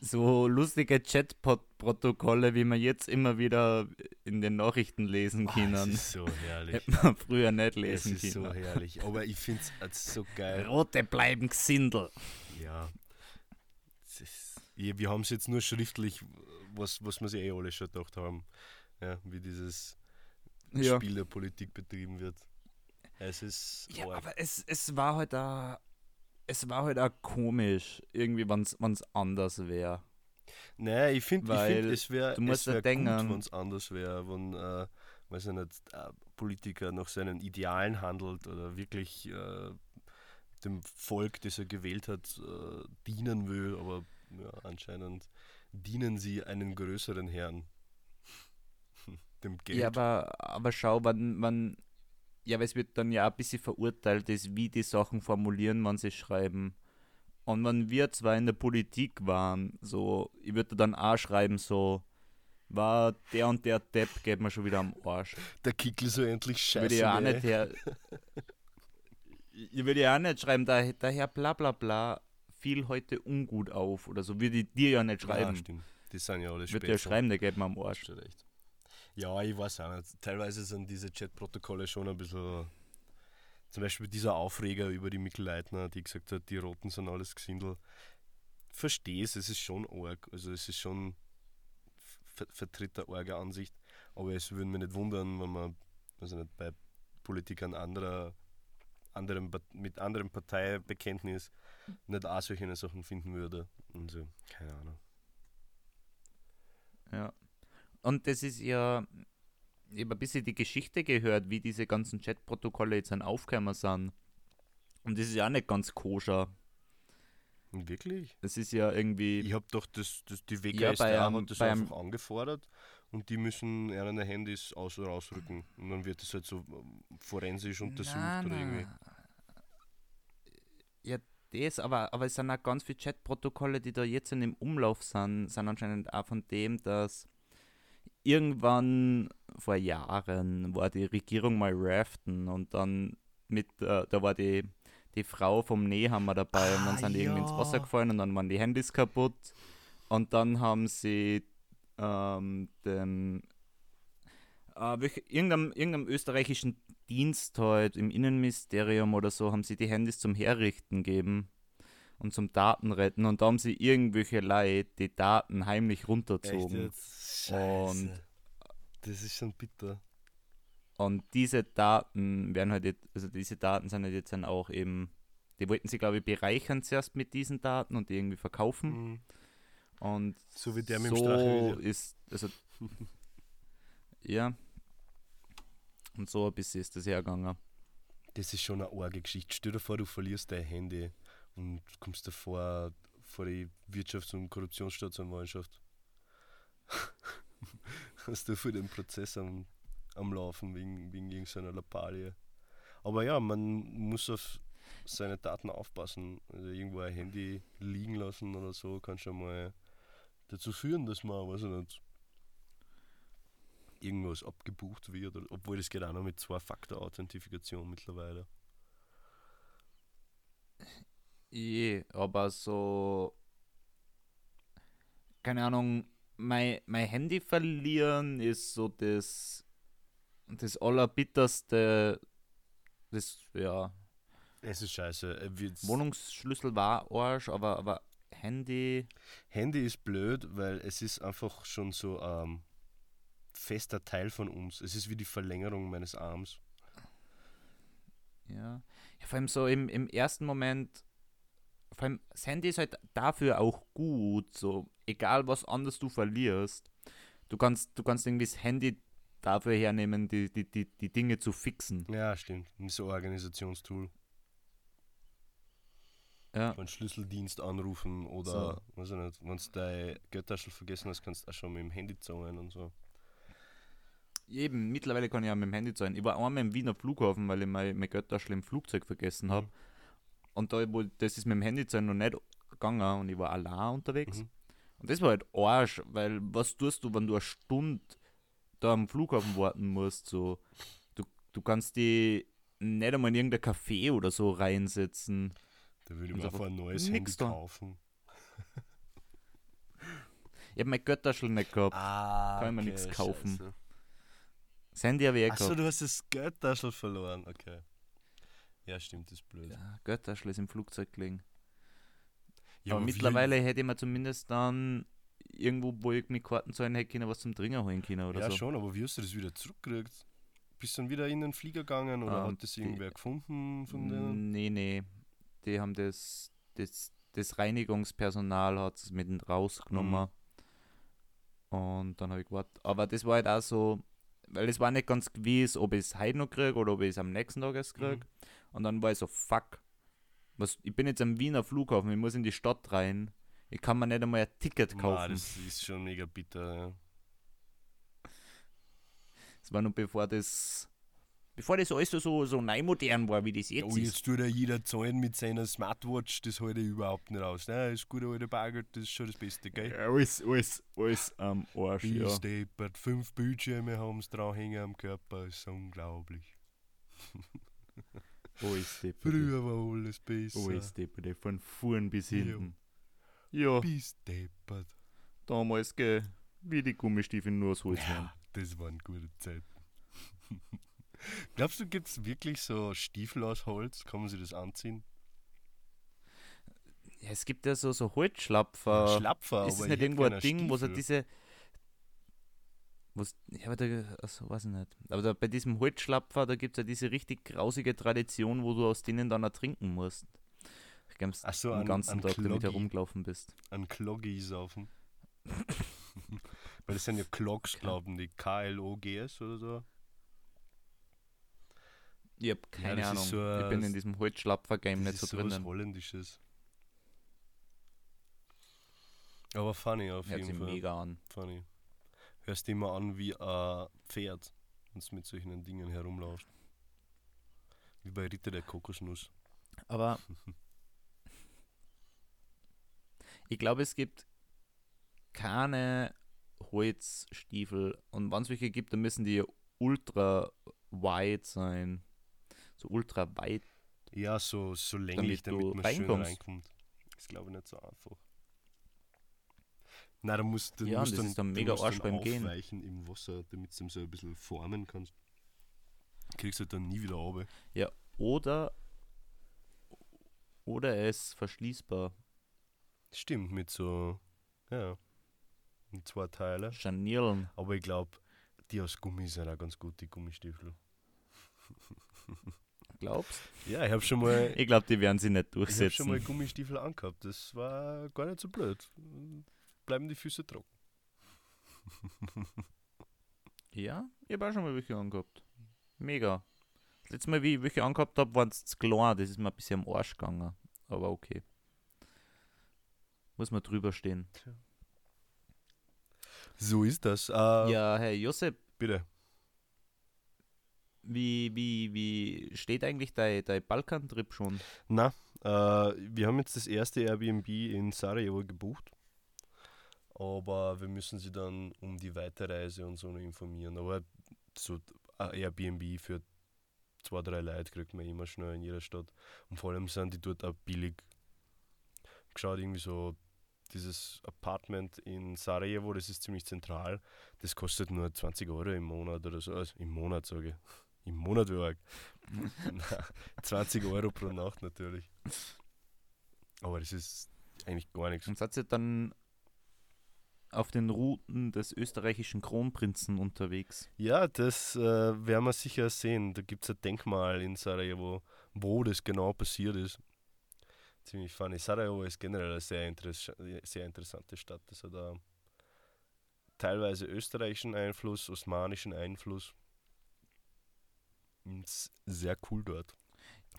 So lustige Chatbot-Protokolle, wie man jetzt immer wieder in den Nachrichten lesen Ah, es können. ist so herrlich. Hätte man früher nicht Es lesen ist so können. herrlich. Aber ich finde es so geil. Rote bleiben Gesindel. Ja. Ist, ja, wir haben es jetzt nur schriftlich, was, was wir sich eh alle schon gedacht haben. Ja, wie dieses Ja. Spiel der Politik betrieben wird. Es ist. Ja, arg. aber es, es war halt auch, es war halt auch komisch, irgendwie, wenn es anders wäre. Nein, ich finde, find, es wäre du musst wär gut, wenn es anders wäre, wenn, äh, weiß ich nicht, äh, Politiker nach seinen Idealen handelt oder wirklich äh, dem Volk, das er gewählt hat, äh, dienen will, aber ja, anscheinend dienen sie einen größeren Herrn. Dem Geld. Ja, aber, aber schau, wann, wann, ja, weil es wird dann ja ein bisschen verurteilt, ist, wie die Sachen formulieren, wann sie schreiben. Und wenn wir zwar in der Politik waren, so, ich würde dann auch schreiben, so, war der und der Depp, geht mir schon wieder am Arsch. Der Kickel so endlich scheiße. würde ja auch nicht her. Ich würde ja auch nicht schreiben, da, daher bla bla bla fiel heute ungut auf oder so. Würde ich dir ja nicht Ja, schreiben. stimmt. Die sind ja alle Ich würde ja schreiben, der geht mir am Arsch. Recht. Ja, ich weiß auch nicht. Teilweise sind diese Chatprotokolle schon ein bisschen. Zum Beispiel dieser Aufreger über die Mikkel Leitner, die gesagt hat, die Roten sind alles Gesindel. Verstehe es, es ist schon arg. Also es ist schon ver vertritt eine arge Ansicht. Aber es würde mich nicht wundern, wenn man also nicht bei Politikern anderer, anderem, mit anderem Parteibekenntnis nicht auch solche Sachen finden würde. Und so, keine Ahnung. Ja. Und das ist ja, ich habe ein bisschen die Geschichte gehört, wie diese ganzen Chatprotokolle jetzt an Aufkämmer sind. Und das ist ja auch nicht ganz koscher. Wirklich? Das ist ja irgendwie. Ich habe doch das, das die Ja, WKStA einem- hat das einfach angefordert und die müssen ihre Handys aus- oder rausrücken. Und dann wird das halt so ähm, forensisch untersucht Na, oder irgendwie. Ja, das, aber, aber es sind auch ganz viele Chatprotokolle, die da jetzt in dem Umlauf sind, sind anscheinend auch von dem, dass irgendwann vor Jahren war die Regierung mal raften und dann mit, äh, da war die, die Frau vom Nehammer dabei und dann Ah, sind die irgendwie ins ja. Wasser gefallen und dann waren die Handys kaputt und dann haben sie ähm, den äh, welch, irgendeinem, irgendeinem österreichischen Dienst halt im Innenministerium oder so haben sie die Handys zum Herrichten gegeben und zum Datenretten und da haben sie irgendwelche Leute die Daten heimlich runterzogen. Und-. Das ist schon bitter. Und diese Daten werden halt jetzt, also diese Daten sind halt jetzt dann auch eben, die wollten sie glaube ich bereichern zuerst mit diesen Daten und die irgendwie verkaufen. Mhm. Und So wie der mit dem so ist, also ja. Und so ein bisschen ist das hergegangen. Das ist schon eine arge Geschichte. Stell dir vor, du verlierst dein Handy und kommst davor vor die Wirtschafts- und Korruptionsstaatsanwaltschaft. Hast du für den Prozess am, am Laufen wegen, wegen irgendeiner Lappalie. Aber ja, man muss auf seine Daten aufpassen. Also irgendwo ein Handy liegen lassen oder so kann schon mal dazu führen, dass man, weiß ich nicht, irgendwas abgebucht wird. Obwohl das geht auch noch mit Zwei-Faktor-Authentifikation mittlerweile. Je, aber so. Keine Ahnung, mein, mein Handy verlieren ist so das. Das Allerbitterste. Das, ja. Es ist scheiße. Äh, Wohnungsschlüssel war Arsch, aber, aber Handy. Handy ist blöd, weil es ist einfach schon so ein fester Teil von uns. Es ist wie die Verlängerung meines Arms. Ja. ja vor allem so im, im ersten Moment. Vor allem, das Handy ist halt dafür auch gut. So, egal was anderes du verlierst. Du kannst, du kannst irgendwie das Handy dafür hernehmen, die, die, die, die Dinge zu fixen. Ja, stimmt. So ein Organisationstool. Ja. Einen Schlüsseldienst anrufen oder, So. weiß ich nicht, wenn du deine Geldtasche vergessen hast, kannst du auch schon mit dem Handy zahlen und so. Eben, mittlerweile kann ich auch mit dem Handy zahlen. Ich war einmal im Wiener Flughafen, weil ich mein, mein Geldtaschel im Flugzeug vergessen habe. Mhm. Und da, wo, das ist mit dem Handy zahlen noch nicht gegangen und ich war allein unterwegs. Mhm. Und das war halt Arsch, weil was tust du, wenn du eine Stunde da am Flughafen warten musst? So, du, du kannst die nicht einmal in irgendein Café oder so reinsetzen. Da würde ich mir einfach ein neues Handy da. kaufen. Ich habe mein Geldtaschel nicht gehabt. Ah, Kann ich mir okay, nix kaufen. scheiße. Das Handy habe ich eh Achso, du hast das Geldtaschel verloren. Okay. Ja, stimmt, das ist blöd. Ja, ist im Flugzeug gelegen. Ja, aber wie- mittlerweile hätte ich mir zumindest dann irgendwo, wo ich mit Karten zahlen hätte können, was zum Trinken holen können oder ja, so. schon, aber wie hast du das wieder zurückgekriegt? Bist du dann wieder in den Flieger gegangen oder Ähm, hat das die- irgendwer gefunden von denen? Nee, nee. Die haben das, das, das Reinigungspersonal hat es mit rausgenommen. Mhm. Und dann habe ich gewartet. Aber das war halt auch so, weil es war nicht ganz gewiss, ob ich es heute noch kriege oder ob ich es am nächsten Tag erst kriege. Mhm. Und dann war ich so, fuck. Was, ich bin jetzt am Wiener Flughafen, ich muss in die Stadt rein. Ich kann mir nicht einmal ein Ticket Ma, kaufen. das ist schon mega bitter. Ja. Das war noch bevor das, bevor das alles so, so neu modern war, wie das jetzt Oh, ist. jetzt tut ja jeder zahlen mit seiner Smartwatch, das halte ich überhaupt nicht aus. Nein, das gute alte Bargeld, das ist schon das Beste, gell? Alles, alles, alles am Arsch, ja. Bis deppert, fünf Bildschirme haben sie dranhängen am Körper, ist unglaublich. Alles deppert. Früher war alles besser. Alles deppert, von vorn bis Ja. hinten. Ja, Bis deppert. damals, gell, wie die Gummistiefel nur aus Holz waren. Ja, das waren gute Zeiten. Glaubst du, gibt es wirklich so Stiefel aus Holz? Kann man sich das anziehen? Ja, es gibt ja so, so Holzschlapfer. Schlapfer, ist es aber nicht ich irgendwo ein Ding, wo so Stiefel. diese. Wo's, ja, aber da, also, weiß ich nicht. Aber da, bei diesem Holzschlapfer, da gibt es ja diese richtig grausige Tradition, wo du aus denen dann ertrinken musst. Ich glaube, Ach so, den an- ganzen an Tag damit Kloggi. herumgelaufen bist. an Kloggi saufen. Weil das sind ja Clogs, glauben die. K-L-O-G-S oder so. Ich habe keine das ist Ahnung. so ich bin in diesem Holzschlapfer-Game Das nicht ist so sowas drinnen. Holländisches. Aber funny auf Hört jeden Fall. mega an. Funny. Hörst immer an wie ein Pferd, wenn du mit solchen Dingen herumlaufst. Wie bei Ritter der Kokosnuss. Aber ich glaube, es gibt keine Holzstiefel und wenn es welche gibt, dann müssen die ultra wide sein. So ultra weit. Ja, so, so länglich, Damit damit, man schön reinkommst. reinkommt. Ist glaube ich nicht so einfach. Nein, da musst du Ja, musst dann, dann mega Arsch beim Gehen. im Wasser, damit du ihn so ein bisschen formen kannst. Kriegst du halt dann nie wieder runter. Oder oder er ist verschließbar. Stimmt, mit so, ja, mit zwei Teile. Scharnieren. Aber ich glaube, die aus Gummi sind auch ganz gut, die Gummistiefel. Glaubst? Ja, ich habe schon mal, Ich glaube, die werden sie nicht ich hab schon mal durchsetzen. Gummistiefel angehabt. Das war gar nicht so blöd. Bleiben die Füße trocken. Ja, ich habe auch schon mal welche angehabt. Mega. Das letzte Mal, wie ich welche angehabt habe, waren es zu klein. Das ist mir ein bisschen am Arsch gegangen. Aber okay. Muss man drüber stehen. So ist das. Äh, Ja, Herr Josep, Bitte. wie, wie, wie steht eigentlich dein, dein Balkantrip schon? Na, äh, wir haben jetzt das erste Airbnb in Sarajevo gebucht. Aber wir müssen sie dann um die Weiterreise und so informieren. Aber so ein Airbnb für zwei, drei Leute kriegt man immer schnell in jeder Stadt. Und vor allem sind die dort auch billig. Geschaut, irgendwie so dieses Apartment in Sarajevo, das ist ziemlich zentral. Das kostet nur 20 Euro im Monat oder so. Also im Monat sage ich. Im Monat arg. Na, 20 Euro pro Nacht natürlich. Aber das ist eigentlich gar nichts. Und seid ihr dann auf den Routen des österreichischen Kronprinzen unterwegs? Ja, das äh, werden wir sicher sehen. Da gibt es ein Denkmal in Sarajevo, wo das genau passiert ist. Ziemlich funny. Sarajevo ist generell eine sehr, interess sehr interessante Stadt. Das hat auch teilweise österreichischen Einfluss, osmanischen Einfluss. Sehr cool dort.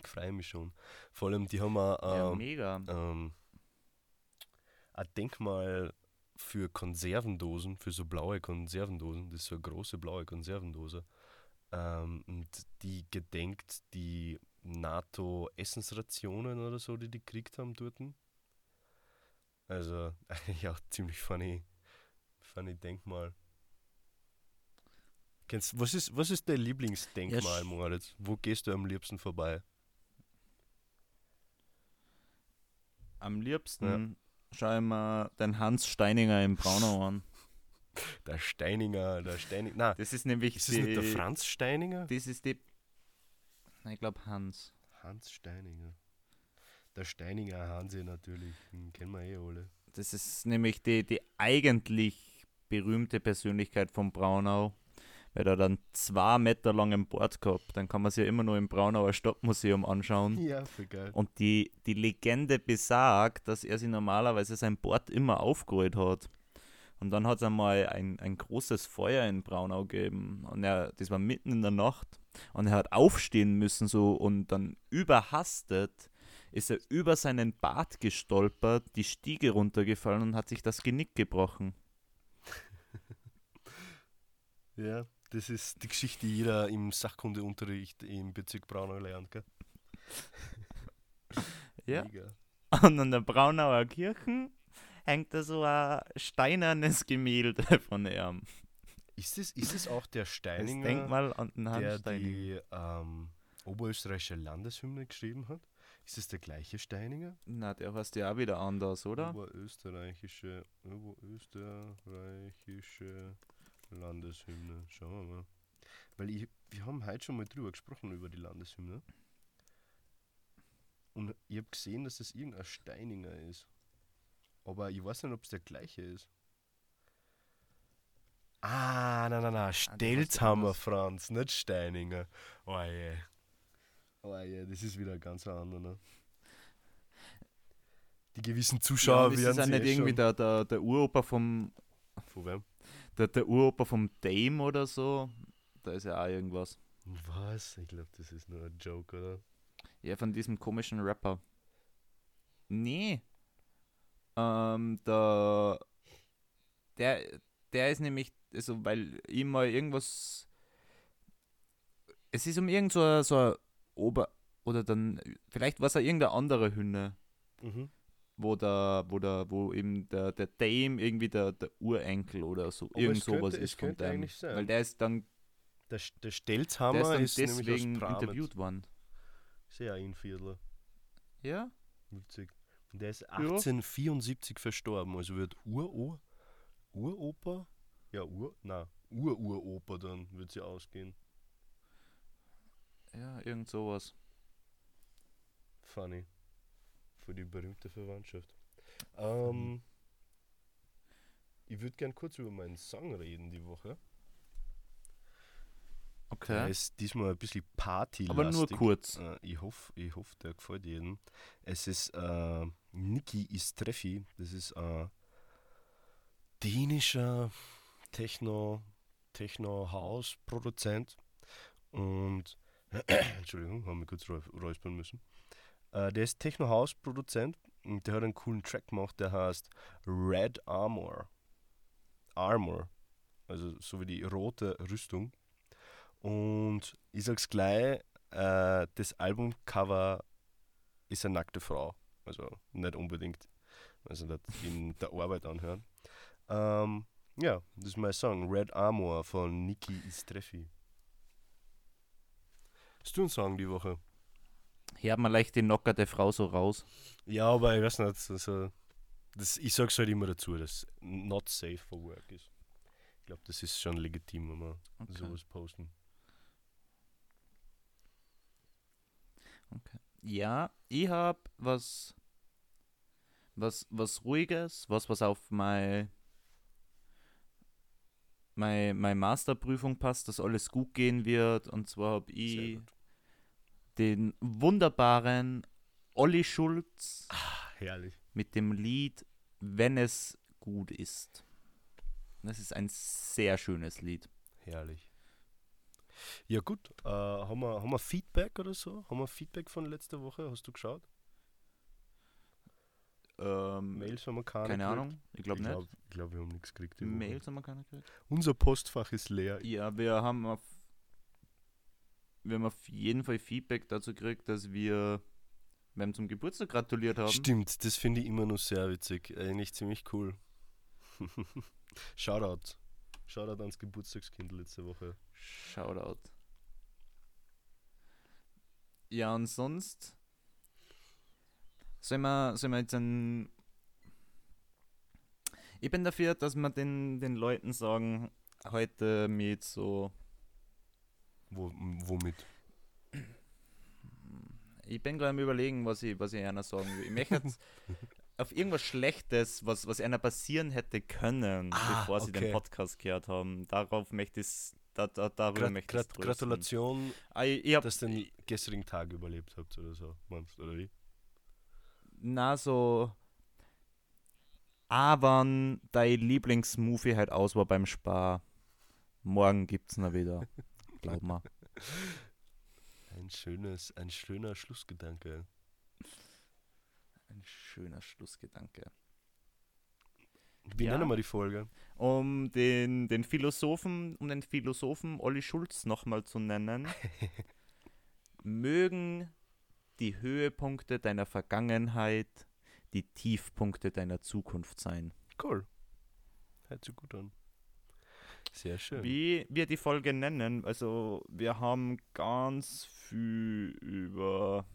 Ich freue mich schon. Vor allem, die haben auch ja, ähm, mega. ähm, ein Denkmal für Konservendosen, für so blaue Konservendosen. Das ist so eine große blaue Konservendose. Ähm, und die gedenkt die NATO-Essensrationen oder so, die die gekriegt haben dort. Also, ja, ziemlich funny, funny Denkmal. Kennst, was, ist, was ist dein Lieblingsdenkmal, sch- Moritz? Wo gehst du am liebsten vorbei? Am liebsten schau ich mir den Hans Steininger im Braunau an. Der Steininger, der Steininger. Na, Das ist nämlich ist das die, nicht der Franz Steininger? Das ist die. Nein, ich glaube Hans. Hans Steininger. Der Steininger Hansi natürlich, den kennen wir eh alle. Das ist nämlich die, die eigentlich berühmte Persönlichkeit von Braunau. Weil er dann zwei Meter lang im Bord gehabt. Dann kann man sich ja immer nur im Braunauer Stadtmuseum anschauen. Ja, für geil. Und die, die Legende besagt, dass er sich normalerweise sein Bord immer aufgerollt hat. Und dann hat es einmal ein, ein großes Feuer in Braunau gegeben. Und er, das war mitten in der Nacht. Und er hat aufstehen müssen so und dann überhastet ist er über seinen Bart gestolpert, die Stiege runtergefallen und hat sich das Genick gebrochen. Ja, das ist die Geschichte, die jeder im Sachkundeunterricht im Bezirk Braunau lernt, gell? Ja. Mega. Und an der Braunauer Kirche hängt da so ein steinernes Gemälde von ihm. Ist es, ist es auch der Das Steininger, Denkmal an den der die ähm, oberösterreichische Landeshymne geschrieben hat? Ist es der gleiche Steininger? Na, der heißt ja auch wieder anders, oder? Oberösterreichische, oberösterreichische Landeshymne. Schauen wir mal. Weil ich, wir haben heute schon mal drüber gesprochen, über die Landeshymne. Und ich habe gesehen, dass das irgendein Steininger ist. Aber ich weiß nicht, ob es der gleiche ist. Ah, nein, nein, nein. Stelzhammer. Franz, nicht Steininger. Oh je. Oh je, das ist wieder ein ganz anderer. Ne? Die gewissen Ja, Zuschauer das ist werden auch sich nicht eh irgendwie der, der, der Uropa vom Von wem? Der, der Uropa vom Dame oder so. Da ist ja auch irgendwas. Was? Ich glaube, das ist nur ein Joke, oder? Ja, von diesem komischen Rapper. Nee. Ähm, der, der, der ist nämlich also weil mal irgendwas. Es ist um irgend so ein, so Ober. Oder dann. Vielleicht war es auch irgendeine andere Hünde, Mhm. Wo der, wo der, wo eben der, der Dame irgendwie der, der Urenkel oder so. Aber irgend könnte- sowas es ist von könnte dem. Weil der ist dann, Der, der der ist Stelzhammer dann ist, nämlich deswegen interviewt worden. Sehr ein Viertler. Ja? Witzig. Und der ist 1874 verstorben, also wird Uro, Uropa? Ja, Ur, na, Ururopa dann wird sie ausgehen. Ja, irgend sowas. Funny. Für die berühmte Verwandtschaft. Ähm, ich würde gern kurz über meinen Song reden die Woche. Der Okay. ist diesmal ein bisschen party Aber nur kurz. Äh, ich hoffe, ich hoff, der gefällt jedem. Es ist äh, Niki Istrefi. Das ist ein dänischer Techno, Techno-House-Produzent. Und, Entschuldigung, haben wir kurz räu- räuspern müssen. Äh, der ist Techno-House-Produzent und der hat einen coolen Track gemacht, der heißt Red Armor. Armor. Also so wie die rote Rüstung. Und ich sag's gleich, äh, das Albumcover ist eine nackte Frau. Also nicht unbedingt, also nicht in der Arbeit anhören. Ähm, ja, das ist mein Song, Red Armor von Niki Istrefi. Hast du einen Song die Woche? Hört man leicht die knockerte Frau so raus. Ja, aber ich weiß nicht, also, das, ich sag's halt immer dazu, dass not safe for work ist. Ich glaube, das ist schon legitim, wenn wir Okay. sowas posten. Ja, ich hab was, was, was ruhiges, was, was auf meine, meine, meine Masterprüfung passt, dass alles gut gehen wird. Und zwar habe ich. Den wunderbaren Olli Schulz Ah, herrlich. mit dem Lied Wenn es gut ist. Das ist ein sehr schönes Lied. Herrlich. Ja gut, äh, haben, wir, haben wir Feedback oder so? Haben wir Feedback von letzter Woche? Hast du geschaut? Ähm, Mails haben wir keine keine gekriegt? Ahnung, ich glaube ich nicht. glaube, glaub, wir haben nichts gekriegt. Woche. Mails haben wir keine gekriegt. Unser Postfach ist leer. Ja, wir haben auf, wir haben auf jeden Fall Feedback dazu gekriegt, dass wir, haben zum Geburtstag gratuliert haben. Stimmt, das finde ich immer noch sehr witzig. Eigentlich ziemlich cool. Shoutout. Shoutout ans Geburtstagskind letzte Woche. Shoutout. Ja, und sonst sollen wir, sollen wir jetzt ein. Ich bin dafür, dass wir den, den Leuten sagen, heute mit so. Wo, womit? Ich bin gerade am überlegen, was ich, was ich einer sagen will. Ich möchte jetzt auf irgendwas Schlechtes, was, was einer passieren hätte können, Ah, bevor sie okay. den Podcast gehört haben. Darauf möchte ich da, da, darüber Grat, möchte ich Grat, Gratulation, Ah, ich, ich hab, dass ihr den gestrigen Tag überlebt habt oder so. Meinst du, oder wie? na so. Wann dein Lieblingsmovie halt aus war beim Spar. Morgen gibt's noch wieder. Glaub mal. Ein schönes, ein schöner Schlussgedanke. Ein schöner Schlussgedanke. Wie Ja. nennen wir die Folge? Um den, den Philosophen, um den Philosophen Olli Schulz nochmal zu nennen, mögen die Höhepunkte deiner Vergangenheit die Tiefpunkte deiner Zukunft sein. Cool. Hört sich gut an. Sehr schön. Wie wir die Folge nennen, also wir haben ganz viel über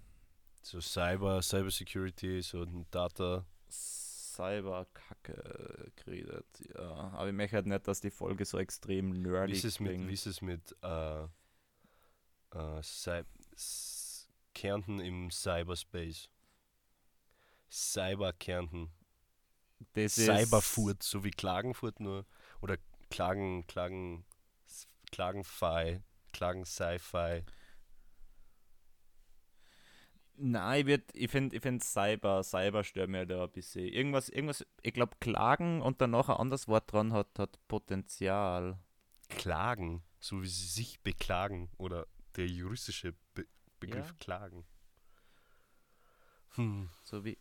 So Cyber, Cyber Security, so Data. Cyberkacke geredet, ja. Aber ich möchte halt nicht, dass die Folge so extrem Wie nerdy ist es mit, wie ist es mit äh, äh, Kärnten im Cyberspace? Cyber Kärnten. Das ist- Cyberfurt, so wie Klagenfurt nur. Oder Klagen, Klagen, Klagenfi, Klagen Sci-Fi. Nein, ich, würd- ich finde ich find Cyber, Cyber stört mir da ein bisschen. Irgendwas, irgendwas, ich glaube, Klagen und dann noch ein anderes Wort dran hat, hat Potenzial. Klagen, so wie sie sich beklagen. Oder der juristische Be Begriff Ja. Klagen. Hm. So wie,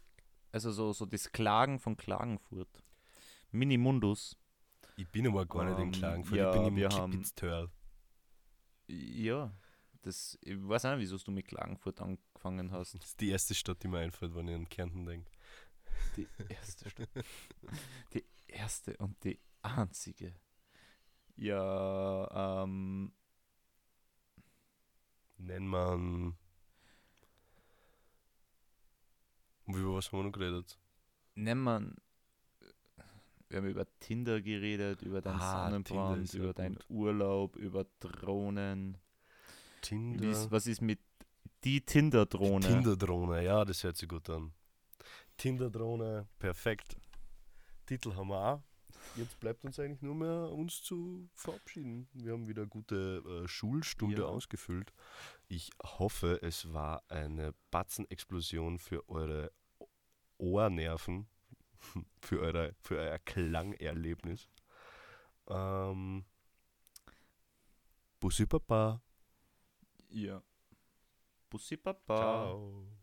also so, so das Klagen von Klagenfurt. Minimundus. Ich bin aber gar nicht in Ähm, Klagenfurt, ja, ich bin im Kipitztörl. Ja, das, ich weiß auch nicht, wieso du mit Klagenfurt angefangen hast. Das ist die erste Stadt, die mir einfällt, wenn ich an Kärnten denke. Die erste Stadt. Die erste und die einzige. Ja, ähm, Nennt man. Über was haben wir noch geredet? nennen wir. Wir haben über Tinder geredet, über deinen Ah, Sonnenbrand, über deinen gut. Urlaub, über Drohnen. Tinder. Ist, was ist mit die Tinder-Drohne? Tinder-Drohne, ja, das hört sich gut an. Tinder-Drohne, perfekt. Titel haben wir auch. Jetzt bleibt uns eigentlich nur mehr, uns zu verabschieden. Wir haben wieder eine gute äh, Schulstunde Ja. ausgefüllt. Ich hoffe, es war eine Batzenexplosion für eure Ohrnerven, für, eure, für euer Klangerlebnis. Ähm, Bussi Papa. Ja. Bussi Papa. Ciao.